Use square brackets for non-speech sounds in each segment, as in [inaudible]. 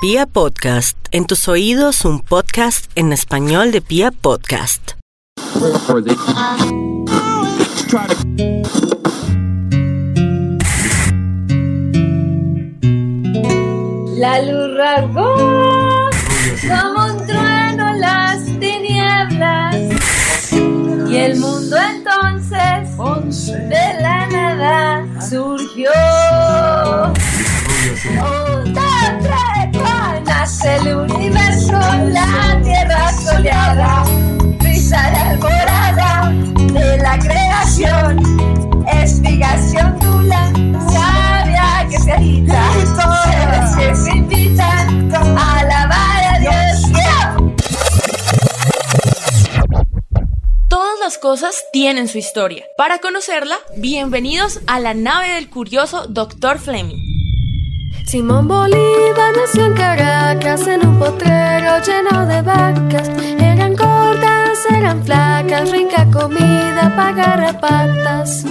Pia Podcast, en tus oídos un podcast en español de Pia Podcast. La luz rasgó como un trueno las tinieblas y el mundo entonces de la nada surgió. Un, dos, tres, cuatro, el universo, la tierra soleada, brisa la alborada de la creación, explicación dula, sabia que se agita, que se invitan a alabar a Dios. Todas las cosas tienen su historia. Para conocerla, bienvenidos a la nave del curioso Dr. Fleming. Simón Bolívar nació en Caracas en un potrero lleno de vacas. Eran gordas, eran flacas, rica comida para garrapatas.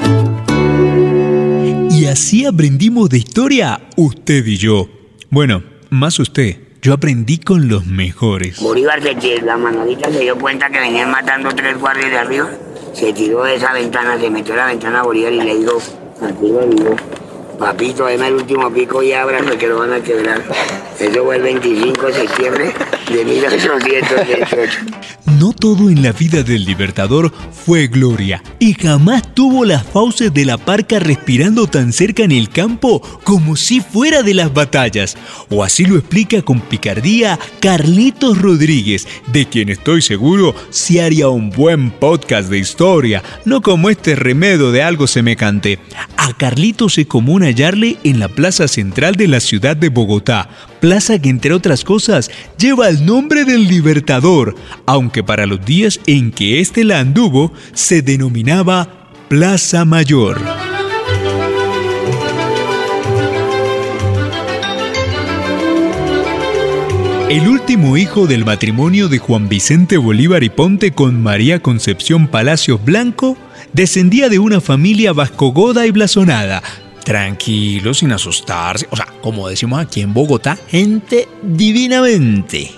Y así aprendimos de historia usted y yo. Bueno, más usted. Yo aprendí con los mejores. Bolívar se tiró, la manolita se dio cuenta que venían matando tres guardias de arriba, se tiró de esa ventana, se metió a la ventana a Bolívar y le dijo, aquí lo digo, papito, deme el último pico y ábrame que lo van a quebrar. Eso fue el 25 de septiembre de 1818. No todo en la vida del libertador fue gloria y jamás tuvo las fauces de la parca respirando tan cerca en el campo como si fuera de las batallas. O así lo explica con picardía Carlitos Rodríguez, de quien estoy seguro si haría un buen podcast de historia, no como este remedo de algo semejante. A Carlitos es común hallarle en la plaza central de la ciudad de Bogotá, plaza que entre otras cosas lleva el nombre del Libertador, aunque para los días en que éste la anduvo se denominaba Plaza Mayor. El último hijo del matrimonio de Juan Vicente Bolívar y Ponte con María Concepción Palacios Blanco descendía de una familia vascogoda y blasonada, tranquilo, sin asustarse, o sea, como decimos aquí en Bogotá, gente divinamente.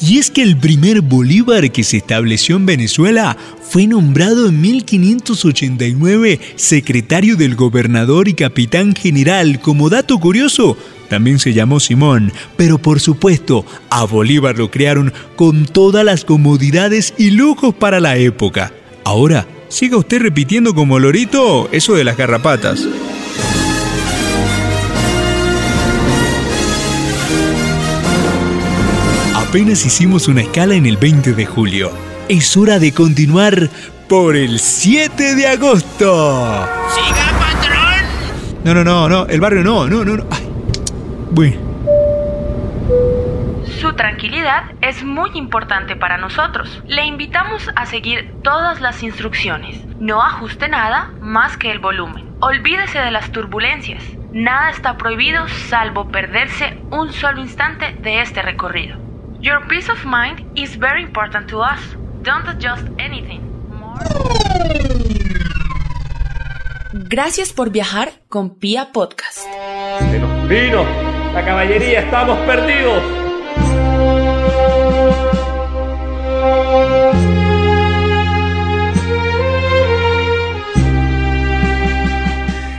Y es que el primer Bolívar que se estableció en Venezuela fue nombrado en 1589 secretario del gobernador y capitán general. Como dato curioso, también se llamó Simón, pero por supuesto, a Bolívar lo crearon con todas las comodidades y lujos para la época. Ahora, siga usted repitiendo como lorito eso de las garrapatas. Apenas hicimos una escala en el 20 de julio. Es hora de continuar por el 7 de agosto. ¡Siga, patrón! No, no, no, no, el barrio no, no, no, no. Ay. Bueno, Su tranquilidad es muy importante para nosotros. Le invitamos a seguir todas las instrucciones. No ajuste nada más que el volumen. Olvídese de las turbulencias. Nada está prohibido salvo perderse un solo instante de este recorrido. Your peace of mind is very important to us. Don't adjust anything. More- Gracias por viajar con Pia Podcast. Se nos vino la caballería, estamos perdidos.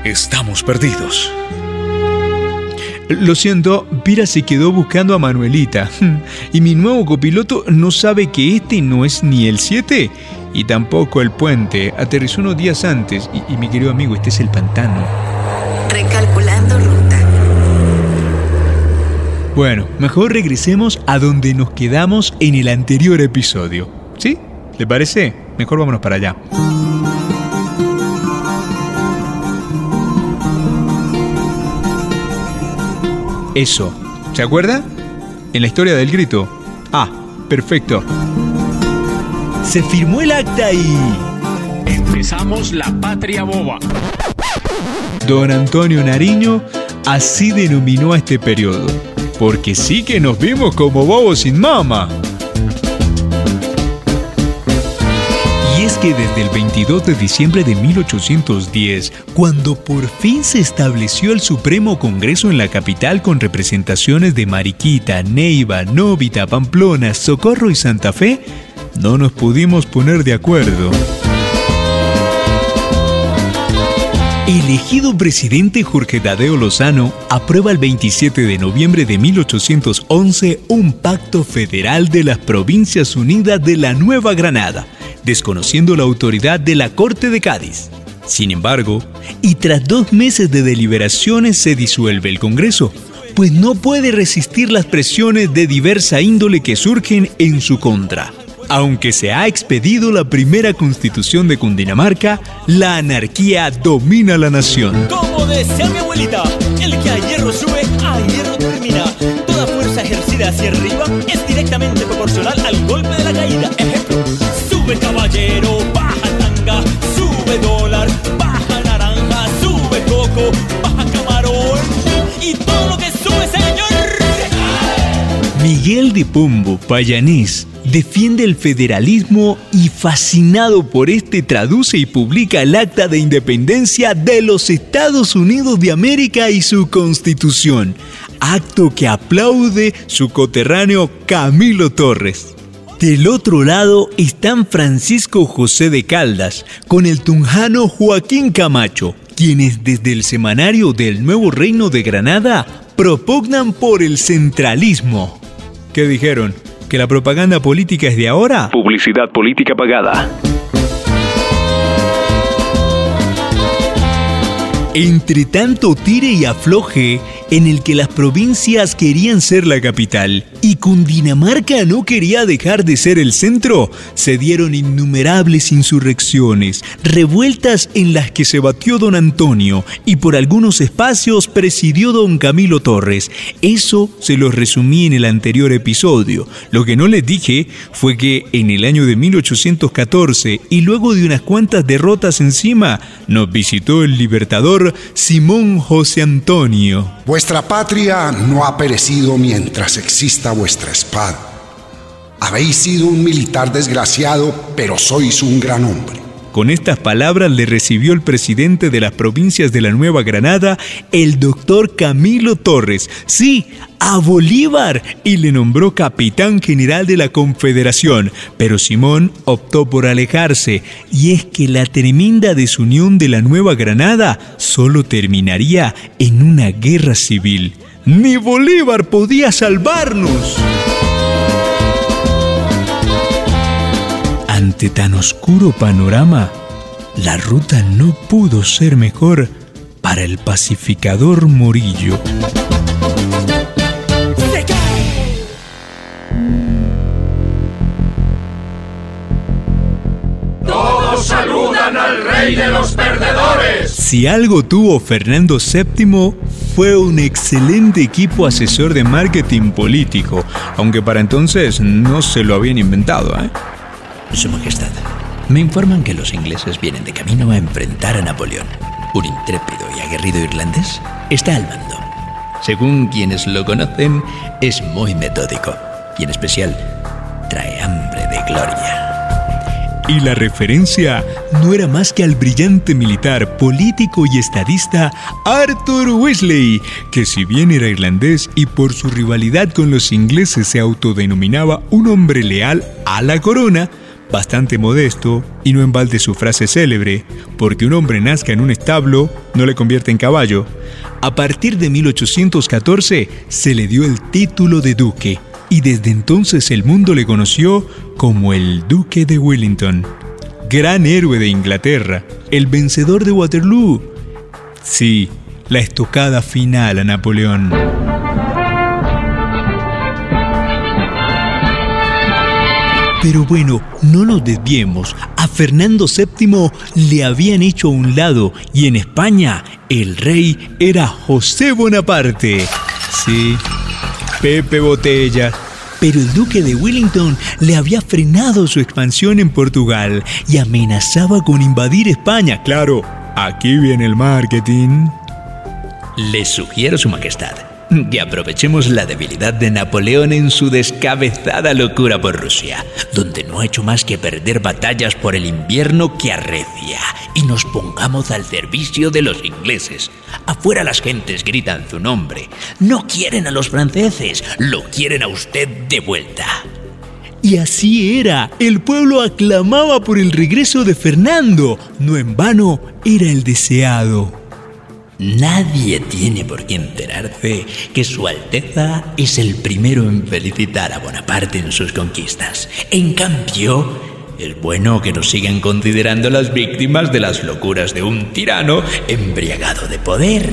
estamos perdidos. Lo siento, Pira se quedó buscando a Manuelita. [laughs] Y mi nuevo copiloto no sabe que este no es ni el 7 y tampoco el puente. Aterrizó unos días antes y, y mi querido amigo, este es el pantano. Recalculando ruta. Bueno, mejor regresemos a donde nos quedamos en el anterior episodio. ¿Sí? ¿Le parece? Mejor vámonos para allá. Eso. ¿Se acuerda? En la historia del grito. Ah, perfecto. Se firmó el acta y... Empezamos la patria boba. Don Antonio Nariño así denominó a este periodo. Porque sí que nos vimos como bobos sin mama. Que desde el 22 de diciembre de 1810, cuando por fin se estableció el Supremo Congreso en la capital con representaciones de Mariquita, Neiva, Novita, Pamplona, Socorro y Santa Fe, no nos pudimos poner de acuerdo. Elegido presidente Jorge Tadeo Lozano aprueba el 27 de noviembre de 1811 un pacto federal de las Provincias Unidas de la Nueva Granada, desconociendo la autoridad de la Corte de Cádiz. Sin embargo, y tras dos meses de deliberaciones se disuelve el Congreso, pues no puede resistir las presiones de diversa índole que surgen en su contra. Aunque se ha expedido la primera constitución de Cundinamarca, la anarquía domina la nación. Como decía mi abuelita, el que a hierro sube, a hierro termina. Toda fuerza ejercida hacia arriba es directamente proporcional al golpe de la caída. Ejemplo, Miguel de Pombo, payanés, defiende el federalismo y fascinado por este traduce y publica el Acta de Independencia de los Estados Unidos de América y su constitución, acto que aplaude su coterráneo Camilo Torres. Del otro lado están Francisco José de Caldas con el tunjano Joaquín Camacho, quienes desde el semanario del Nuevo Reino de Granada propugnan por el centralismo. ¿Qué dijeron? ¿Que la propaganda política es de ahora? Publicidad política pagada. Entre tanto tire y afloje en el que las provincias querían ser la capital y Cundinamarca no quería dejar de ser el centro, se dieron innumerables insurrecciones, revueltas en las que se batió don Antonio y por algunos espacios presidió don Camilo Torres. Eso se los resumí en el anterior episodio. Lo que no les dije fue que en el año de 1814 y luego de unas cuantas derrotas encima, nos visitó el libertador Simón José Antonio. Vuestra patria no ha perecido mientras exista vuestra espada. Habéis sido un militar desgraciado, pero sois un gran hombre. Con estas palabras le recibió el presidente de las provincias de la Nueva Granada, el doctor Camilo Torres, sí, a Bolívar, y le nombró capitán general de la Confederación. Pero Simón optó por alejarse, y es que la tremenda desunión de la Nueva Granada solo terminaría en una guerra civil. Ni Bolívar podía salvarnos. Ante tan oscuro panorama, la ruta no pudo ser mejor para el pacificador Morillo. Todos saludan al rey de los perdedores. Si algo tuvo Fernando VII fue un excelente equipo asesor de marketing político, aunque para entonces no se lo habían inventado, ¿eh? Su Majestad, me informan que los ingleses vienen de camino a enfrentar a Napoleón. Un intrépido y aguerrido irlandés está al mando. Según quienes lo conocen, es muy metódico y en especial trae hambre de gloria. Y la referencia no era más que al brillante militar, político y estadista Arthur Wesley, que si bien era irlandés y por su rivalidad con los ingleses se autodenominaba un hombre leal a la corona, bastante modesto y no en balde su frase célebre, porque un hombre nazca en un establo no le convierte en caballo. A partir de 1814 se le dio el título de duque y desde entonces el mundo le conoció como el Duque de Wellington, gran héroe de Inglaterra, el vencedor de Waterloo. Sí, la estocada final a Napoleón. Pero bueno, no nos desviemos. A Fernando VII le habían hecho a un lado y en España el rey era José Bonaparte. Sí, Pepe Botella. Pero el duque de Wellington le había frenado su expansión en Portugal y amenazaba con invadir España. Claro, aquí viene el marketing. Les sugiero, Su Majestad, que aprovechemos la debilidad de Napoleón en su descabezada locura por Rusia, donde no ha hecho más que perder batallas por el invierno que arrecia, y nos pongamos al servicio de los ingleses. Afuera las gentes gritan su nombre. No quieren a los franceses, lo quieren a usted de vuelta. Y así era, el pueblo aclamaba por el regreso de Fernando, no en vano era el deseado. Nadie tiene por qué enterarse que Su Alteza es el primero en felicitar a Bonaparte en sus conquistas. En cambio, es bueno que nos sigan considerando las víctimas de las locuras de un tirano embriagado de poder.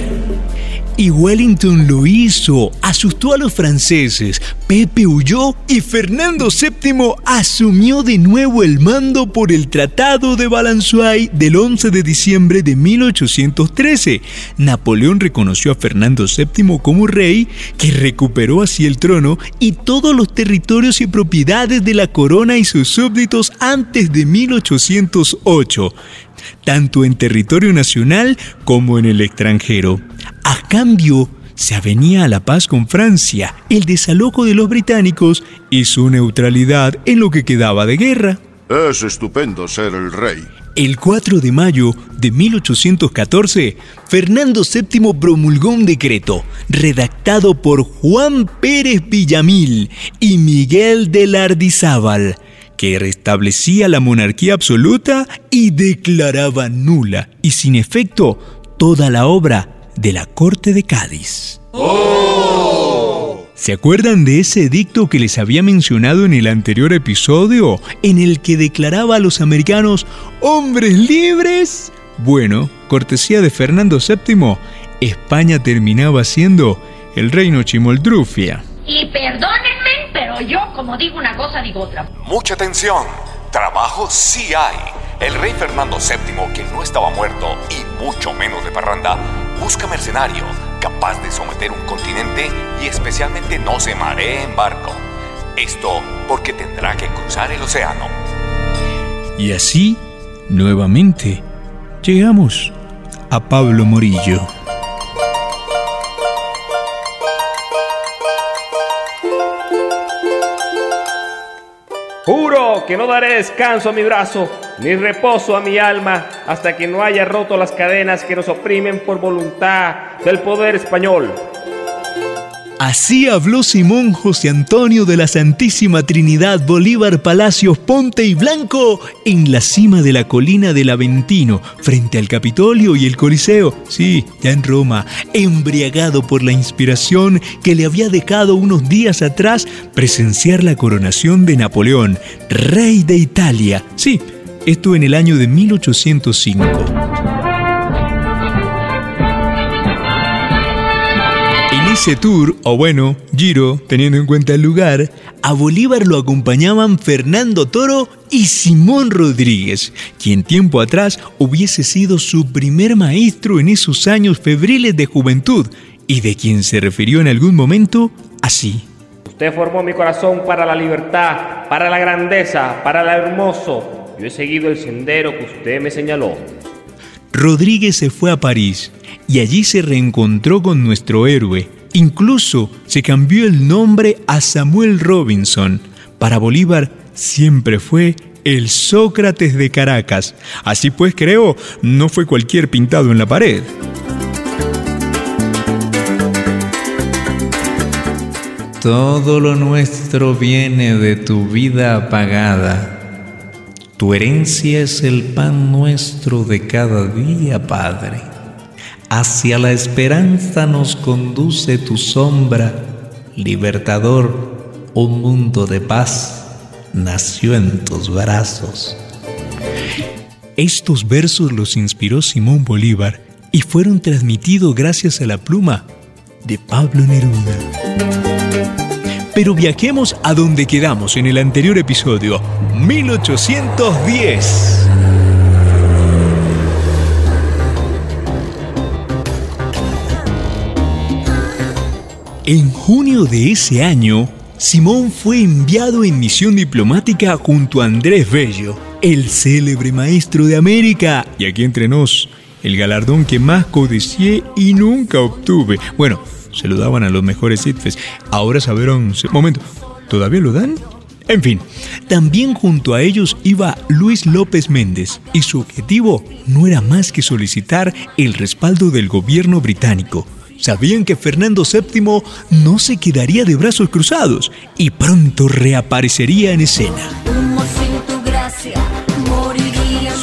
Y Wellington lo hizo, asustó a los franceses, Pepe huyó y Fernando VII asumió de nuevo el mando por el Tratado de Valenzuay del 11 de diciembre de 1813. Napoleón reconoció a Fernando VII como rey, que recuperó así el trono y todos los territorios y propiedades de la corona y sus súbditos antes de 1808 tanto en territorio nacional como en el extranjero. A cambio, se avenía a la paz con Francia, el desalojo de los británicos y su neutralidad en lo que quedaba de guerra. Es estupendo ser el rey. El 4 de mayo de 1814, Fernando VII promulgó un decreto redactado por Juan Pérez Villamil y Miguel de Lardizábal que restablecía la monarquía absoluta y declaraba nula y sin efecto toda la obra de la corte de Cádiz. ¡Oh! ¿Se acuerdan de ese edicto que les había mencionado en el anterior episodio, en el que declaraba a los americanos hombres libres? Bueno, cortesía de Fernando VII, España terminaba siendo el reino Chimoldrufia. Y perdónenme, pero yo como digo una cosa digo otra. Mucha atención, trabajo sí hay. El rey Fernando VII, que no estaba muerto y mucho menos de parranda, busca mercenario capaz de someter un continente y especialmente no se maree en barco. Esto porque tendrá que cruzar el océano. Y así, nuevamente, llegamos a Pablo Morillo. Juro que no daré descanso a mi brazo, ni reposo a mi alma, hasta que no haya roto las cadenas que nos oprimen por voluntad del poder español. Así habló Simón José Antonio de la Santísima Trinidad Bolívar Palacios Ponte y Blanco en la cima de la colina del Aventino, frente al Capitolio y el Coliseo, sí, ya en Roma, embriagado por la inspiración que le había dejado unos días atrás presenciar la coronación de Napoleón, rey de Italia. Sí, esto en el año de 1805. Ese tour, o bueno, giro, teniendo en cuenta el lugar, a Bolívar lo acompañaban Fernando Toro y Simón Rodríguez, quien tiempo atrás hubiese sido su primer maestro en esos años febriles de juventud y de quien se refirió en algún momento así. Usted formó mi corazón para la libertad, para la grandeza, para lo hermoso. Yo he seguido el sendero que usted me señaló. Rodríguez se fue a París y allí se reencontró con nuestro héroe, Incluso se cambió el nombre a Samuel Robinson. Para Bolívar siempre fue el Sócrates de Caracas. Así pues, creo, no fue cualquier pintado en la pared. Todo lo nuestro viene de tu vida apagada. Tu herencia es el pan nuestro de cada día, Padre. Hacia la esperanza nos conduce tu sombra, libertador, un mundo de paz nació en tus brazos. Estos versos los inspiró Simón Bolívar y fueron transmitidos gracias a la pluma de Pablo Neruda. Pero viajemos a donde quedamos en el anterior episodio, 1810. En junio de ese año, Simón fue enviado en misión diplomática junto a Andrés Bello, el célebre maestro de América, y aquí entre nos, el galardón que más codicié y nunca obtuve. Bueno, se lo daban a los mejores ITFES. Ahora sabrán... Momento, ¿todavía lo dan? En fin, también junto a ellos iba Luis López Méndez y su objetivo no era más que solicitar el respaldo del gobierno británico. Sabían que Fernando VII no se quedaría de brazos cruzados y pronto reaparecería en escena.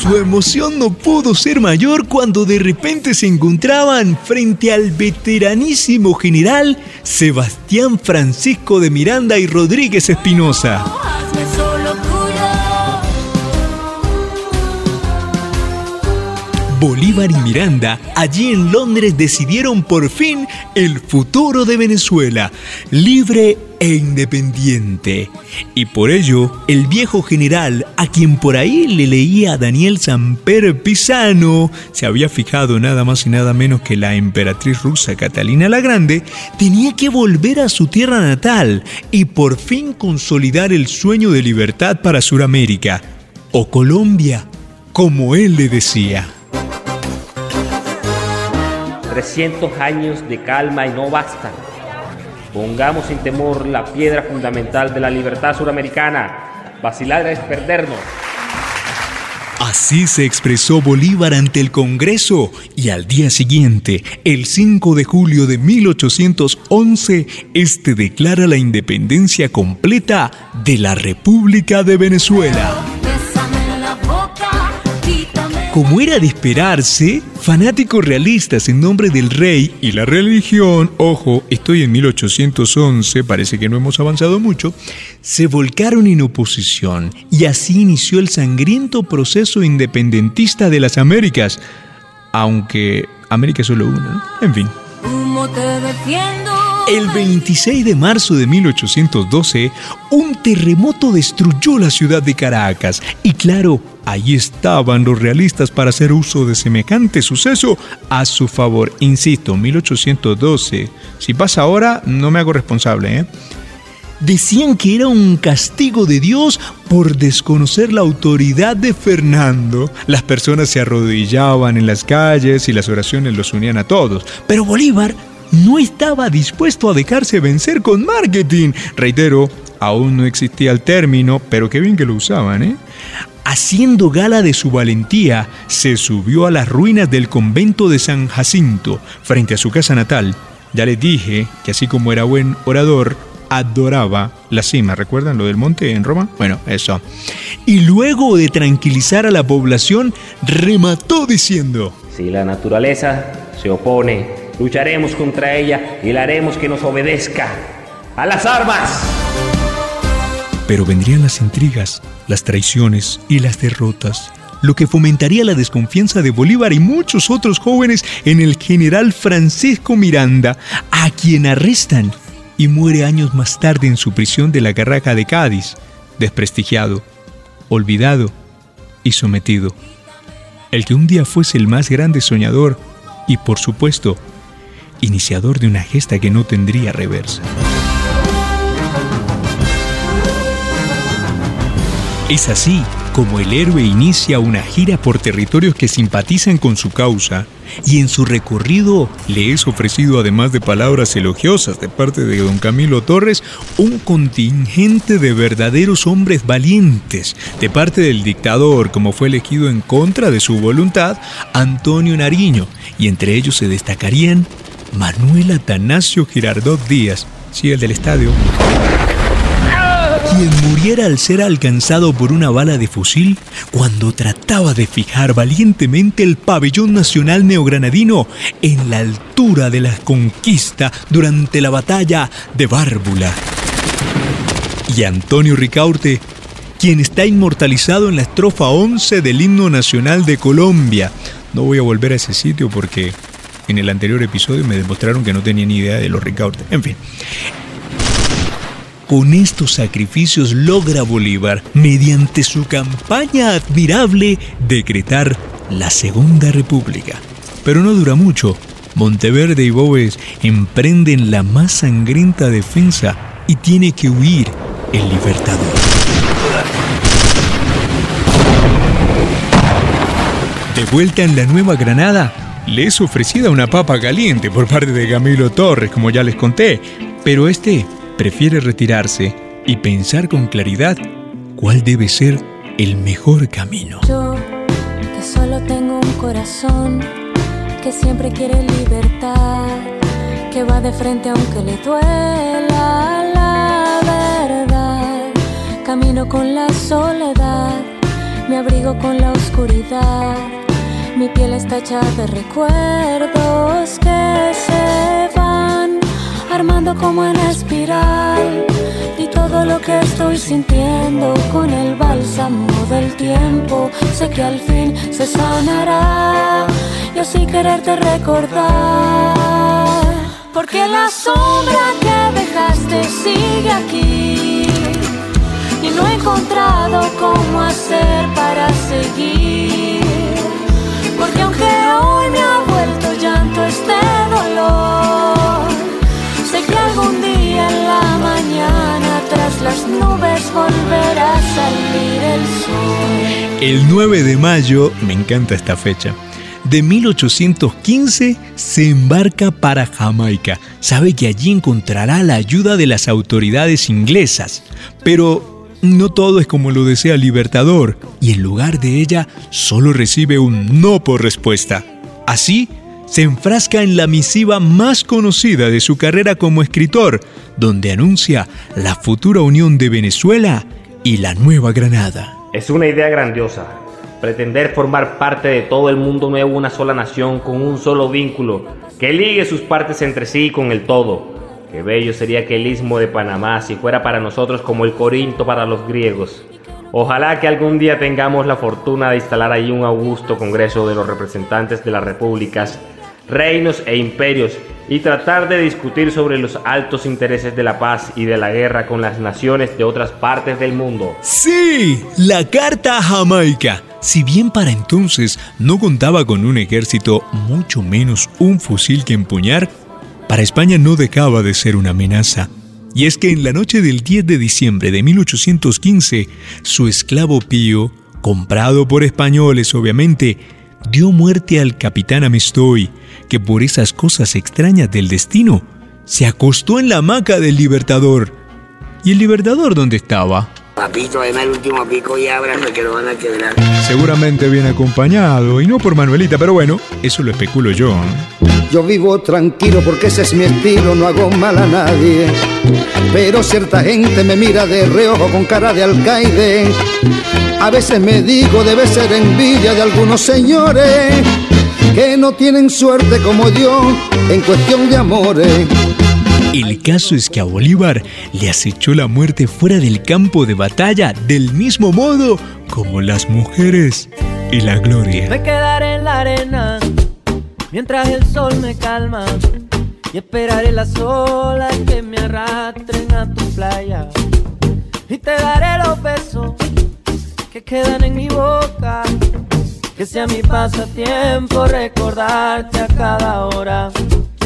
Su emoción no pudo ser mayor cuando de repente se encontraban frente al veteranísimo general Sebastián Francisco de Miranda y Rodríguez Espinosa. Bolívar y Miranda, allí en Londres decidieron por fin el futuro de Venezuela, libre e independiente. Y por ello, el viejo general, a quien por ahí le leía Daniel Samper Pisano, se había fijado nada más y nada menos que la emperatriz rusa Catalina la Grande, tenía que volver a su tierra natal y por fin consolidar el sueño de libertad para Sudamérica, o Colombia, como él le decía. 300 años de calma y no bastan. Pongamos sin temor la piedra fundamental de la libertad suramericana. Vacilar es perdernos. Así se expresó Bolívar ante el Congreso y al día siguiente, el 5 de julio de 1811, este declara la independencia completa de la República de Venezuela. Como era de esperarse, fanáticos realistas en nombre del rey y la religión, ojo, estoy en 1811, parece que no hemos avanzado mucho, se volcaron en oposición y así inició el sangriento proceso independentista de las Américas, aunque América es solo una, ¿no? En fin. El 26 de marzo de 1812, un terremoto destruyó la ciudad de Caracas y claro, Allí estaban los realistas para hacer uso de semejante suceso a su favor. Insisto, 1812. Si pasa ahora, no me hago responsable. ¿eh? Decían que era un castigo de Dios por desconocer la autoridad de Fernando. Las personas se arrodillaban en las calles y las oraciones los unían a todos. Pero Bolívar no estaba dispuesto a dejarse vencer con marketing. Reitero, aún no existía el término, pero qué bien que lo usaban, ¿eh? haciendo gala de su valentía, se subió a las ruinas del convento de San Jacinto, frente a su casa natal. Ya les dije que así como era buen orador, adoraba la cima. ¿Recuerdan lo del monte en Roma? Bueno, eso. Y luego de tranquilizar a la población, remató diciendo, Si la naturaleza se opone, lucharemos contra ella y la haremos que nos obedezca. ¡A las armas! Pero vendrían las intrigas, las traiciones y las derrotas, lo que fomentaría la desconfianza de Bolívar y muchos otros jóvenes en el general Francisco Miranda, a quien arrestan y muere años más tarde en su prisión de la Garraja de Cádiz, desprestigiado, olvidado y sometido. El que un día fuese el más grande soñador y, por supuesto, iniciador de una gesta que no tendría reversa. Es así como el héroe inicia una gira por territorios que simpatizan con su causa y en su recorrido le es ofrecido, además de palabras elogiosas de parte de don Camilo Torres, un contingente de verdaderos hombres valientes de parte del dictador, como fue elegido en contra de su voluntad, Antonio Nariño, y entre ellos se destacarían Manuel Atanasio Girardot Díaz, sí, el del estadio quien muriera al ser alcanzado por una bala de fusil cuando trataba de fijar valientemente el pabellón nacional neogranadino en la altura de la conquista durante la batalla de Bárbula. Y Antonio Ricaurte, quien está inmortalizado en la estrofa 11 del himno nacional de Colombia. No voy a volver a ese sitio porque en el anterior episodio me demostraron que no tenía ni idea de los Ricaurte. En fin, con estos sacrificios logra Bolívar, mediante su campaña admirable, decretar la Segunda República. Pero no dura mucho. Monteverde y Boves emprenden la más sangrienta defensa y tiene que huir el libertador. De vuelta en la Nueva Granada, le es ofrecida una papa caliente por parte de Camilo Torres, como ya les conté, pero este prefiere retirarse y pensar con claridad cuál debe ser el mejor camino. Yo, que solo tengo un corazón, que siempre quiere libertad, que va de frente aunque le duela la verdad. Camino con la soledad, me abrigo con la oscuridad. Mi piel está hecha de recuerdos que se van armando como en espiral. Y todo lo que estoy sintiendo con el bálsamo del tiempo, sé que al fin se sanará. Yo sí quererte recordar. Porque la sombra que dejaste sigue aquí. Y no he encontrado cómo hacer para seguir. Aunque hoy me ha vuelto llanto este dolor, sé que algún día en la mañana tras las nubes volverá a salir el sol. El 9 de mayo, me encanta esta fecha, de 1815 se embarca para Jamaica. Sabe que allí encontrará la ayuda de las autoridades inglesas, pero no todo es como lo desea Libertador y en lugar de ella solo recibe un no por respuesta. Así, se enfrasca en la misiva más conocida de su carrera como escritor, donde anuncia la futura unión de Venezuela y la Nueva Granada. Es una idea grandiosa. Pretender formar parte de todo el mundo nuevo, una sola nación, con un solo vínculo, que ligue sus partes entre sí con el todo. Qué bello sería que el istmo de Panamá si fuera para nosotros como el Corinto para los griegos. Ojalá que algún día tengamos la fortuna de instalar ahí un augusto Congreso de los representantes de las repúblicas, reinos e imperios y tratar de discutir sobre los altos intereses de la paz y de la guerra con las naciones de otras partes del mundo. Sí, la Carta Jamaica. Si bien para entonces no contaba con un ejército, mucho menos un fusil que empuñar, para España no dejaba de ser una amenaza. Y es que en la noche del 10 de diciembre de 1815, su esclavo Pío, comprado por españoles obviamente, dio muerte al capitán Amestoy, que por esas cosas extrañas del destino, se acostó en la hamaca del Libertador. ¿Y el Libertador dónde estaba? Papito, además el último pico y abrazo que lo van a quebrar. Seguramente bien acompañado, y no por Manuelita, pero bueno, eso lo especulo yo. ¿eh? Yo vivo tranquilo porque ese es mi estilo, no hago mal a nadie. Pero cierta gente me mira de reojo con cara de alcaide. A veces me digo debe ser envidia de algunos señores que no tienen suerte como yo en cuestión de amores. El caso es que a Bolívar le acechó la muerte fuera del campo de batalla del mismo modo como las mujeres y la gloria. Me quedaré en la arena mientras el sol me calma y esperaré las olas que me arrastren a tu playa y te daré los besos que quedan en mi boca. Que sea mi pasatiempo recordarte a cada hora.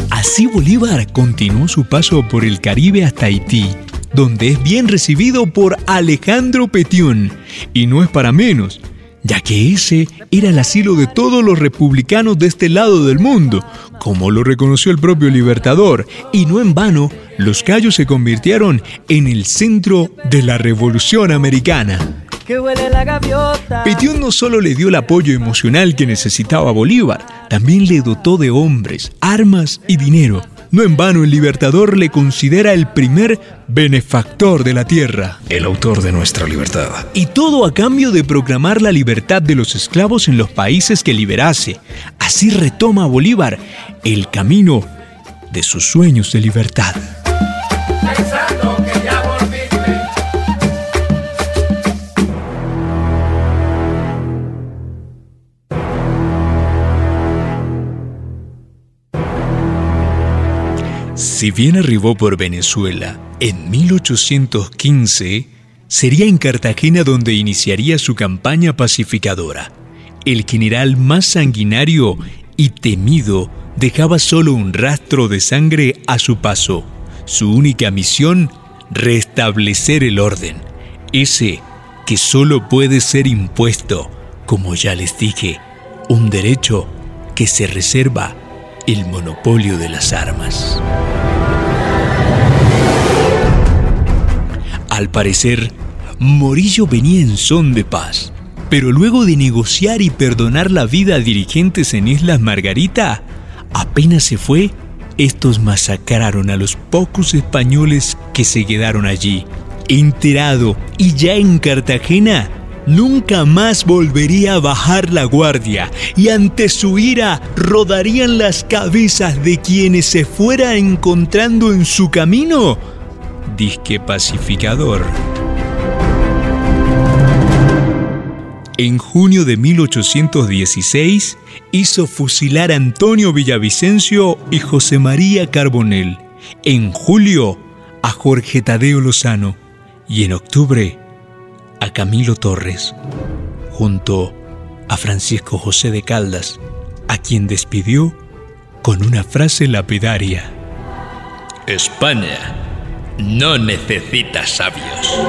Así Bolívar continuó su paso por el Caribe hasta Haití, donde es bien recibido por Alejandro Petión. Y no es para menos, ya que ese era el asilo de todos los republicanos de este lado del mundo, como lo reconoció el propio Libertador, y no en vano, los Cayos se convirtieron en el centro de la Revolución Americana. Petión no solo le dio el apoyo emocional que necesitaba Bolívar, también le dotó de hombres, armas y dinero. No en vano el Libertador le considera el primer benefactor de la tierra. El autor de nuestra libertad. Y todo a cambio de proclamar la libertad de los esclavos en los países que liberase. Así retoma Bolívar el camino de sus sueños de libertad. Si bien arribó por Venezuela en 1815, sería en Cartagena donde iniciaría su campaña pacificadora. El general más sanguinario y temido dejaba solo un rastro de sangre a su paso. Su única misión, restablecer el orden, ese que solo puede ser impuesto, como ya les dije, un derecho que se reserva el monopolio de las armas. Al parecer, Morillo venía en son de paz, pero luego de negociar y perdonar la vida a dirigentes en Islas Margarita, apenas se fue, estos masacraron a los pocos españoles que se quedaron allí. Enterado y ya en Cartagena, nunca más volvería a bajar la guardia y ante su ira rodarían las cabezas de quienes se fuera encontrando en su camino. Disque pacificador. En junio de 1816 hizo fusilar a Antonio Villavicencio y José María Carbonell. En julio a Jorge Tadeo Lozano y en octubre a Camilo Torres, junto a Francisco José de Caldas, a quien despidió con una frase lapidaria. España no necesita sabios.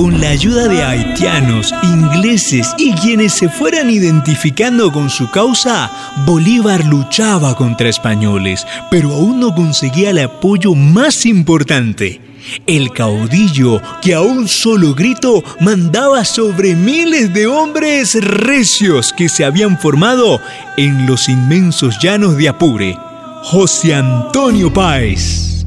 con la ayuda de haitianos, ingleses y quienes se fueran identificando con su causa, Bolívar luchaba contra españoles, pero aún no conseguía el apoyo más importante. El caudillo que a un solo grito mandaba sobre miles de hombres recios que se habían formado en los inmensos llanos de Apure. José Antonio Páez.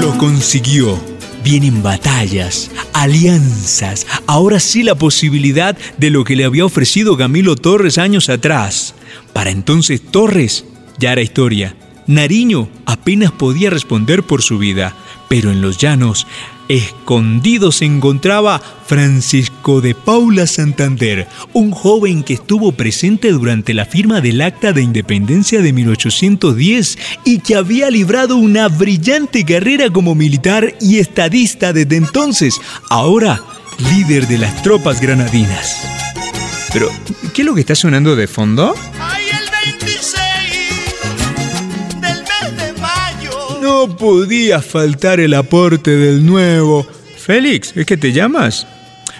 Lo consiguió. Vienen batallas, alianzas, ahora sí la posibilidad de lo que le había ofrecido Camilo Torres años atrás. Para entonces Torres ya era historia. Nariño apenas podía responder por su vida, pero en los llanos escondido se encontraba Francisco de Paula Santander, un joven que estuvo presente durante la firma del Acta de Independencia de 1810 y que había librado una brillante carrera como militar y estadista desde entonces, ahora líder de las tropas granadinas. Pero, ¿qué es lo que está sonando de fondo? No podía faltar el aporte del nuevo. Félix, ¿es que te llamas?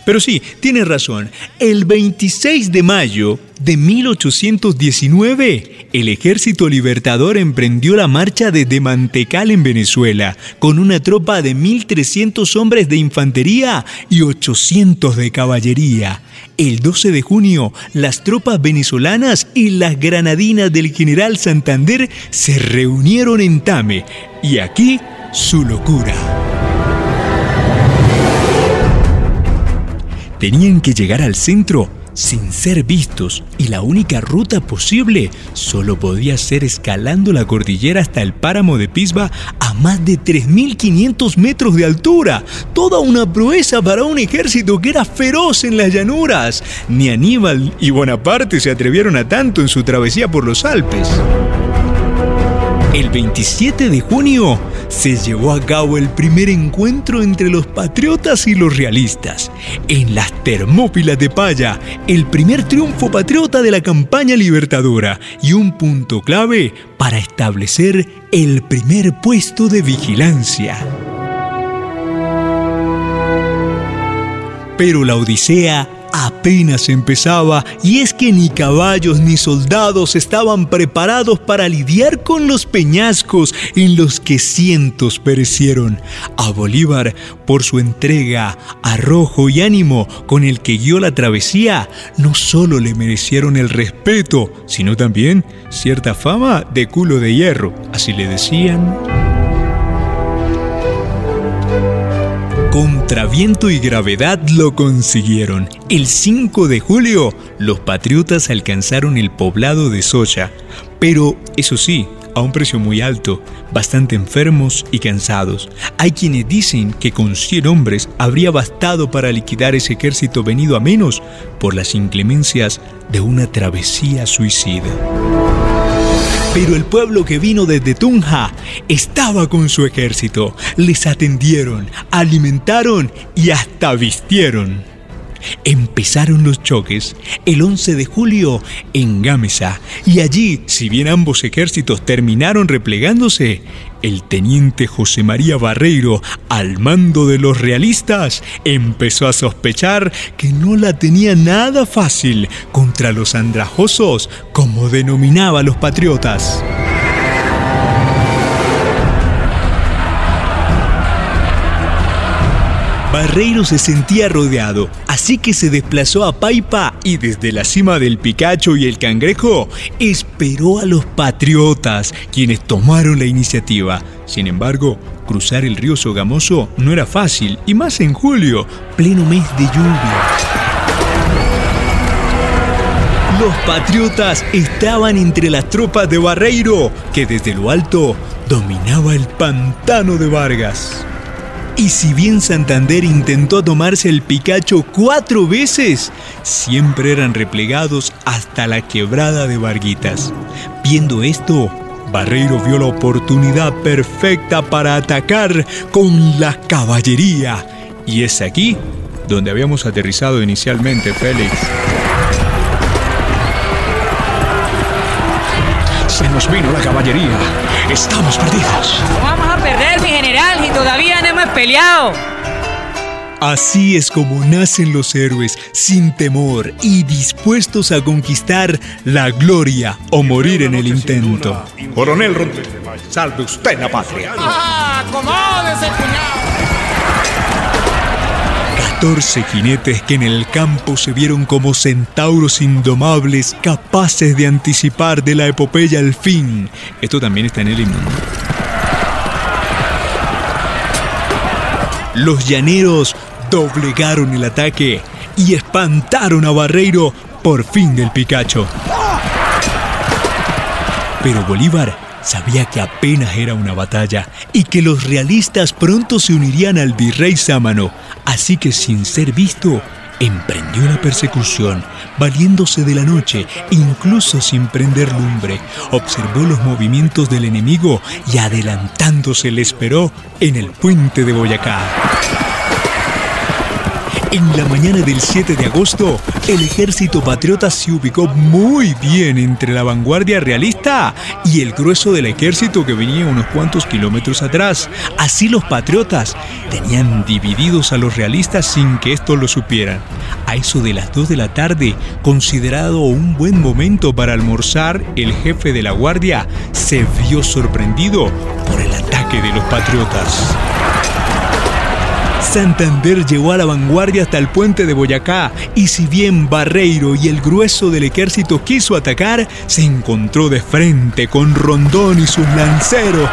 Pero sí, tienes razón. El 26 de mayo de 1819, el Ejército Libertador emprendió la marcha desde Mantecal en Venezuela, con una tropa de 1.300 hombres de infantería y 800 de caballería. El 12 de junio, las tropas venezolanas y las granadinas del general Santander se reunieron en Tame, y aquí su locura. Tenían que llegar al centro sin ser vistos y la única ruta posible solo podía ser escalando la cordillera hasta el páramo de Pisba a más de 3.500 metros de altura. Toda una proeza para un ejército que era feroz en las llanuras. Ni Aníbal y Bonaparte se atrevieron a tanto en su travesía por los Alpes. El 27 de junio se llevó a cabo el primer encuentro entre los patriotas y los realistas. En las Termópilas de Paya, el primer triunfo patriota de la campaña libertadora y un punto clave para establecer el primer puesto de vigilancia. Pero la Odisea apenas empezaba y es que ni caballos ni soldados estaban preparados para lidiar con los peñascos en los que cientos perecieron. A Bolívar, por su entrega, arrojo y ánimo con el que guió la travesía, no solo le merecieron el respeto, sino también cierta fama de culo de hierro, así le decían. Contra viento y gravedad lo consiguieron. El 5 de julio, los patriotas alcanzaron el poblado de Socha, pero eso sí, a un precio muy alto, bastante enfermos y cansados. Hay quienes dicen que con 100 hombres habría bastado para liquidar ese ejército venido a menos por las inclemencias de una travesía suicida. Pero el pueblo que vino desde Tunja estaba con su ejército. Les atendieron, alimentaron y hasta vistieron. Empezaron los choques el 11 de julio en Gámeza y allí, si bien ambos ejércitos terminaron replegándose, el teniente José María Barreiro, al mando de los realistas, empezó a sospechar que no la tenía nada fácil contra los andrajosos, como denominaba los patriotas. Barreiro se sentía rodeado, así que se desplazó a Paipa y desde la cima del Picacho y el Cangrejo esperó a los patriotas, quienes tomaron la iniciativa. Sin embargo, cruzar el río Sogamoso no era fácil, y más en julio, pleno mes de lluvia. Los patriotas estaban entre las tropas de Barreiro, que desde lo alto dominaba el pantano de Vargas. Y si bien Santander intentó tomarse el Picacho cuatro veces, siempre eran replegados hasta la quebrada de Varguitas. Viendo esto, Barreiro vio la oportunidad perfecta para atacar con la caballería. Y es aquí donde habíamos aterrizado inicialmente, Félix. Se nos vino la caballería. Estamos perdidos. Vamos a perder, mi general, y todavía hemos peleado. Así es como nacen los héroes, sin temor y dispuestos a conquistar la gloria o morir en el intento. Coronel Ronte, salve usted la patria. ¡Ah! ¡Acomódese, cuñado! 14 jinetes que en el campo se vieron como centauros indomables capaces de anticipar de la epopeya el fin. Esto también está en el himno. Los llaneros doblegaron el ataque y espantaron a Barreiro por fin del Picacho. Pero Bolívar sabía que apenas era una batalla y que los realistas pronto se unirían al virrey Sámano, así que sin ser visto, emprendió la persecución, valiéndose de la noche, incluso sin prender lumbre. Observó los movimientos del enemigo y adelantándose le esperó en el puente de Boyacá. En la mañana del 7 de agosto, el ejército patriota se ubicó muy bien entre la vanguardia realista y el grueso del ejército que venía unos cuantos kilómetros atrás. Así los patriotas tenían divididos a los realistas sin que estos lo supieran. A eso de las 2 de la tarde, considerado un buen momento para almorzar, el jefe de la guardia se vio sorprendido por el ataque de los patriotas. Santander llegó a la vanguardia hasta el puente de Boyacá y si bien Barreiro y el grueso del ejército quiso atacar, se encontró de frente con Rondón y sus lanceros.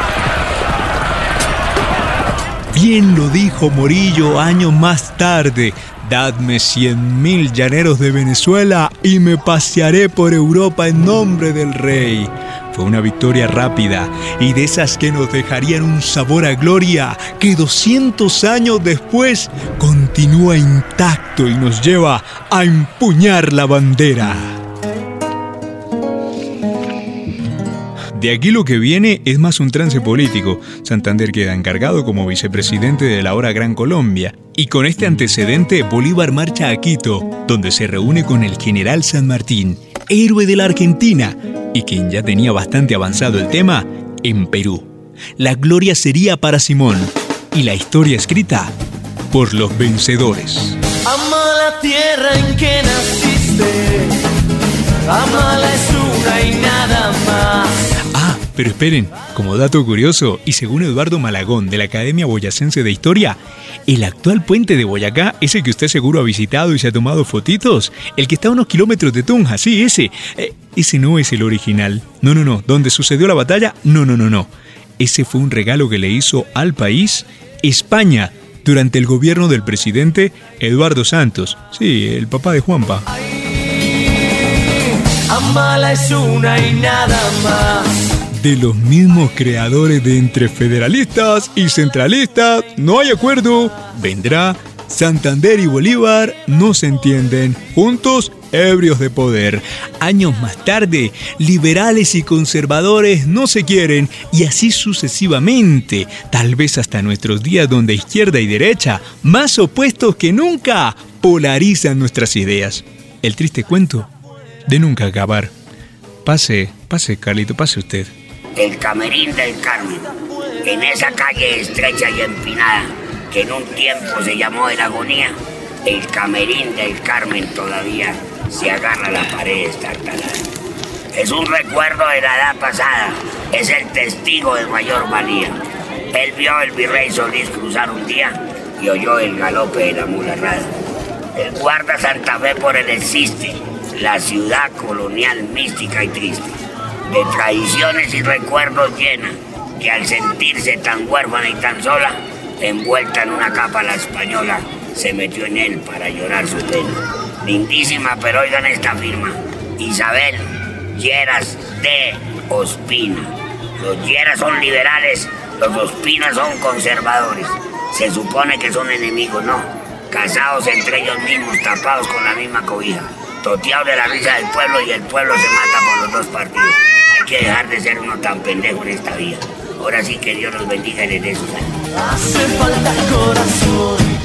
Bien lo dijo Morillo años más tarde, dadme cien mil llaneros de Venezuela y me pasearé por Europa en nombre del rey. Una victoria rápida y de esas que nos dejarían un sabor a gloria que 200 años después continúa intacto y nos lleva a empuñar la bandera. De aquí lo que viene es más un trance político. Santander queda encargado como vicepresidente de la ahora Gran Colombia. Y con este antecedente, Bolívar marcha a Quito, donde se reúne con el general San Martín, héroe de la Argentina, y quien ya tenía bastante avanzado el tema, en Perú. La gloria sería para Simón y la historia escrita por los vencedores. Ama la tierra en que naciste. Pero esperen, como dato curioso, y según Eduardo Malagón de la Academia Boyacense de Historia, el actual puente de Boyacá, ese que usted seguro ha visitado y se ha tomado fotitos, el que está a unos kilómetros de Tunja, sí, ese, eh, ese no es el original. No, no, no, donde sucedió la batalla, no, no, no, no. Ese fue un regalo que le hizo al país España durante el gobierno del presidente Eduardo Santos, sí, el papá de Juanpa. Amala es una y nada más. De los mismos creadores de entre federalistas y centralistas, no hay acuerdo, vendrá Santander y Bolívar no se entienden, juntos ebrios de poder. Años más tarde, liberales y conservadores no se quieren y así sucesivamente, tal vez hasta nuestros días donde izquierda y derecha, más opuestos que nunca, polarizan nuestras ideas. El triste cuento de nunca acabar. Pase, pase, Carlito, pase usted. El Camerín del Carmen, en esa calle estrecha y empinada, que en un tiempo se llamó El Agonía, el Camerín del Carmen todavía se agarra a la pared estartalada. Es un recuerdo de la edad pasada, es el testigo de mayor valía. Él vio el virrey Solís cruzar un día y oyó el galope de la mula rada. El guarda Santa Fe por él existe, la ciudad colonial mística y triste, de tradiciones y recuerdos llena, que al sentirse tan huérfana y tan sola, envuelta en una capa la española, se metió en él para llorar su pena. Lindísima, pero oigan esta firma. Isabel Lleras de Ospina. Los Lleras son liberales, los Ospinas son conservadores. Se supone que son enemigos, no. Casados entre ellos mismos, tapados con la misma cobija. Toteados de la risa del pueblo y el pueblo se mata por los dos partidos. Hay que dejar de ser uno tan pendejo en esta vida. Ahora sí que Dios los bendiga dé sus años. Hace falta corazón